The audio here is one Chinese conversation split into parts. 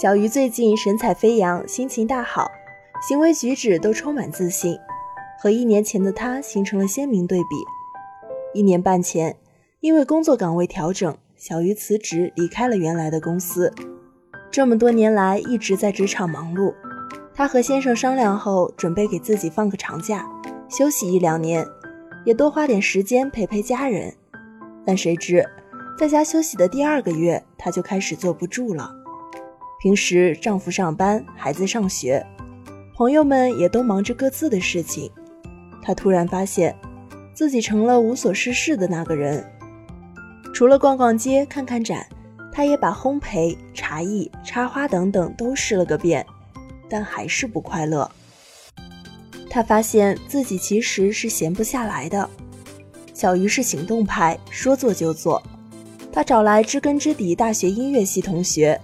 小鱼最近神采飞扬，心情大好，行为举止都充满自信，和一年前的他形成了鲜明对比。一年半前，因为工作岗位调整，小鱼辞职离开了原来的公司。这么多年来一直在职场忙碌，她和先生商量后，准备给自己放个长假，休息一两年，也多花点时间陪陪家人。但谁知，在家休息的第二个月，她就开始坐不住了。平时丈夫上班，孩子上学，朋友们也都忙着各自的事情。她突然发现，自己成了无所事事的那个人。除了逛逛街、看看展，她也把烘焙、茶艺、插花等等都试了个遍，但还是不快乐。她发现自己其实是闲不下来的。小鱼是行动派，说做就做。她找来知根知底大学音乐系同学。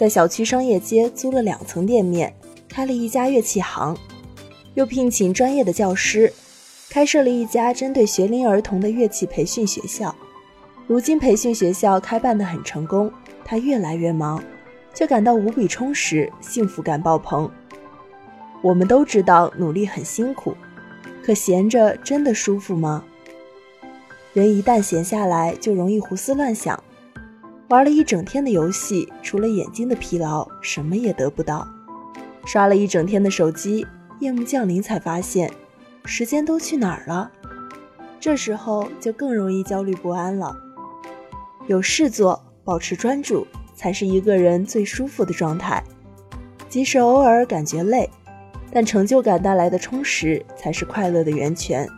在小区商业街租了两层店面，开了一家乐器行，又聘请专业的教师，开设了一家针对学龄儿童的乐器培训学校。如今培训学校开办得很成功，他越来越忙，却感到无比充实，幸福感爆棚。我们都知道努力很辛苦，可闲着真的舒服吗？人一旦闲下来，就容易胡思乱想。玩了一整天的游戏，除了眼睛的疲劳，什么也得不到。刷了一整天的手机，夜幕降临才发现，时间都去哪儿了？这时候就更容易焦虑不安了。有事做，保持专注，才是一个人最舒服的状态。即使偶尔感觉累，但成就感带来的充实，才是快乐的源泉。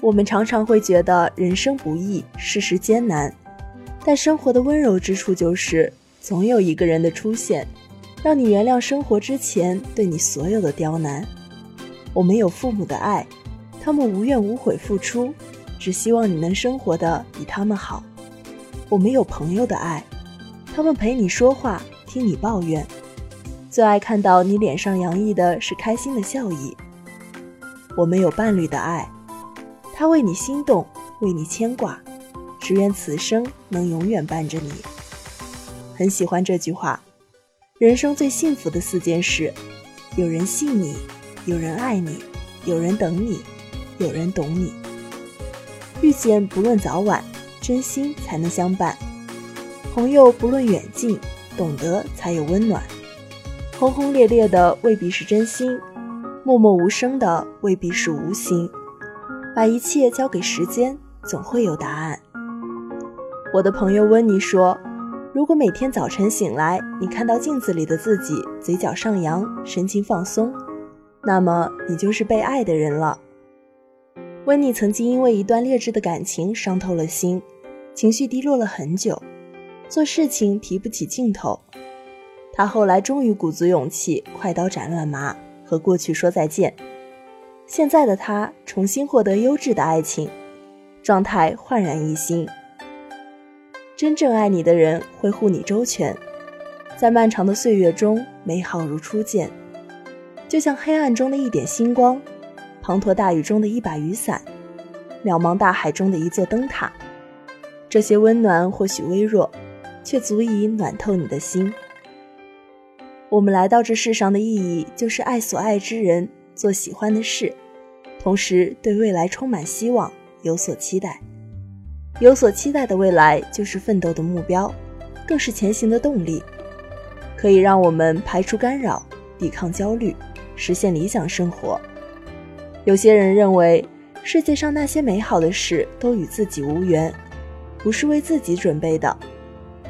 我们常常会觉得人生不易，世事艰难。但生活的温柔之处就是，总有一个人的出现，让你原谅生活之前对你所有的刁难。我们有父母的爱，他们无怨无悔付出，只希望你能生活的比他们好。我们有朋友的爱，他们陪你说话，听你抱怨，最爱看到你脸上洋溢的是开心的笑意。我们有伴侣的爱，他为你心动，为你牵挂。只愿此生能永远伴着你。很喜欢这句话，人生最幸福的四件事：有人信你，有人爱你，有人等你，有人懂你。遇见不论早晚，真心才能相伴；朋友不论远近，懂得才有温暖。轰轰烈烈的未必是真心，默默无声的未必是无心。把一切交给时间，总会有答案。我的朋友温妮说：“如果每天早晨醒来，你看到镜子里的自己嘴角上扬，神情放松，那么你就是被爱的人了。”温妮曾经因为一段劣质的感情伤透了心，情绪低落了很久，做事情提不起劲头。她后来终于鼓足勇气，快刀斩乱麻，和过去说再见。现在的她重新获得优质的爱情，状态焕然一新。真正爱你的人会护你周全，在漫长的岁月中，美好如初见，就像黑暗中的一点星光，滂沱大雨中的一把雨伞，渺茫大海中的一座灯塔。这些温暖或许微弱，却足以暖透你的心。我们来到这世上的意义，就是爱所爱之人，做喜欢的事，同时对未来充满希望，有所期待。有所期待的未来，就是奋斗的目标，更是前行的动力，可以让我们排除干扰，抵抗焦虑，实现理想生活。有些人认为，世界上那些美好的事都与自己无缘，不是为自己准备的。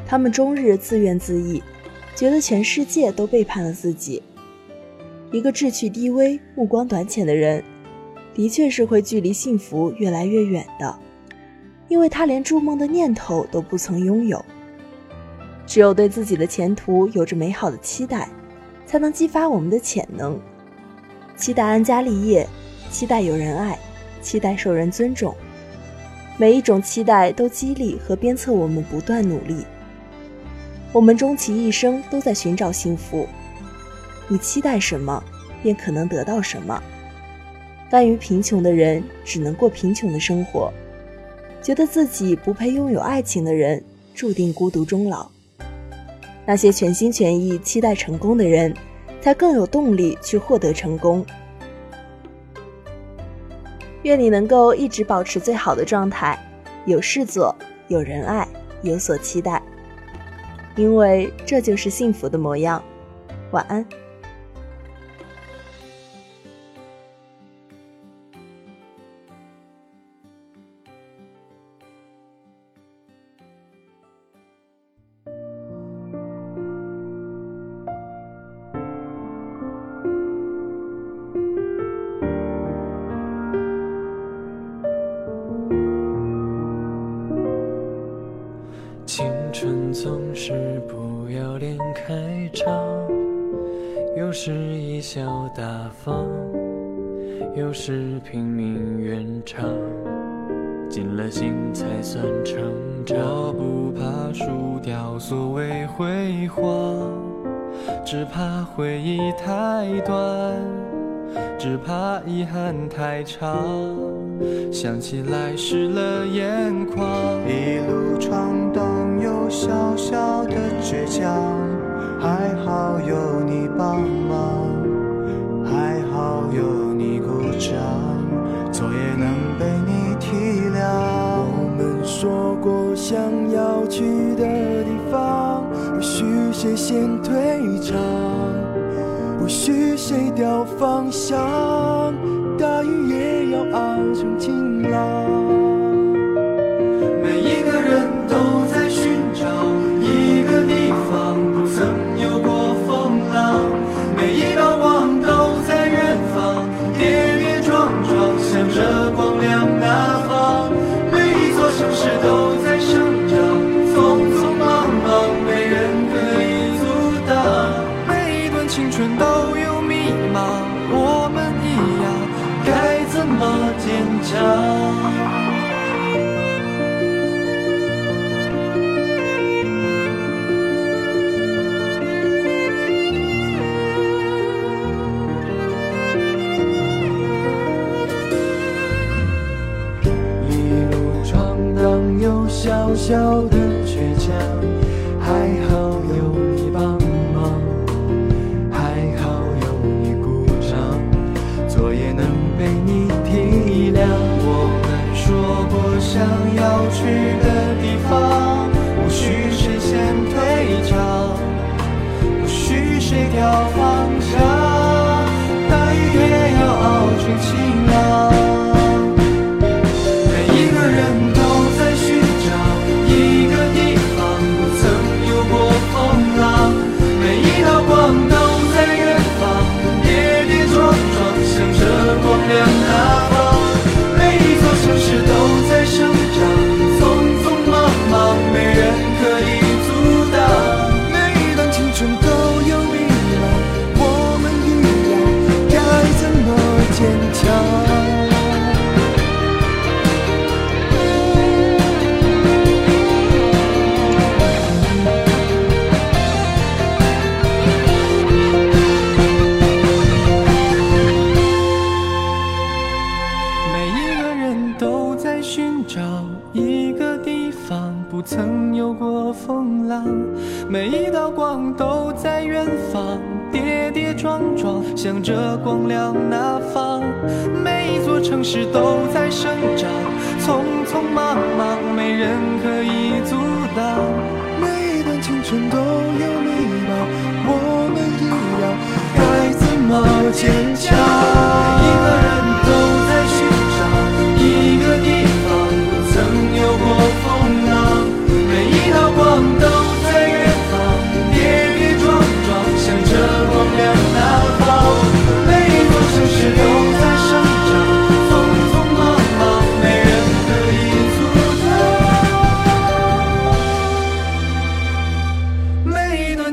他们终日自怨自艾，觉得全世界都背叛了自己。一个志趣低微、目光短浅的人，的确是会距离幸福越来越远的。因为他连筑梦的念头都不曾拥有。只有对自己的前途有着美好的期待，才能激发我们的潜能。期待安家立业，期待有人爱，期待受人尊重。每一种期待都激励和鞭策我们不断努力。我们终其一生都在寻找幸福。你期待什么，便可能得到什么。甘于贫穷的人，只能过贫穷的生活。觉得自己不配拥有爱情的人，注定孤独终老。那些全心全意期待成功的人，才更有动力去获得成功。愿你能够一直保持最好的状态，有事做，有人爱，有所期待，因为这就是幸福的模样。晚安。春总是不要脸开场，有时贻笑大方，有时拼命圆场，尽了心才算成长。我不怕输掉所谓辉煌，只怕回忆太短，只怕遗憾太长，想起来湿了眼眶。一路闯。小小的倔强，还好有你帮忙，还好有你鼓掌，错也能被你体谅。我们说过想要去的地方，不许谁先退场，不许谁掉方向，都在远方，跌跌撞撞，向着光亮那方。每一座城市都在生长，匆匆忙忙，没人可以阻挡。每一段青春都有迷茫，我们一样，该怎么坚强？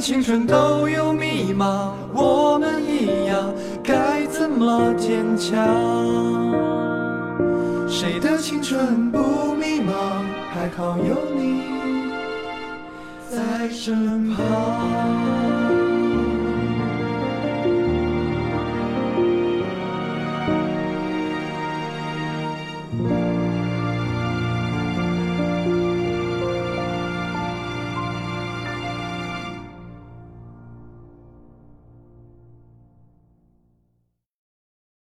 青春都有迷茫，我们一样，该怎么坚强？谁的青春不迷茫？还好有你在身旁。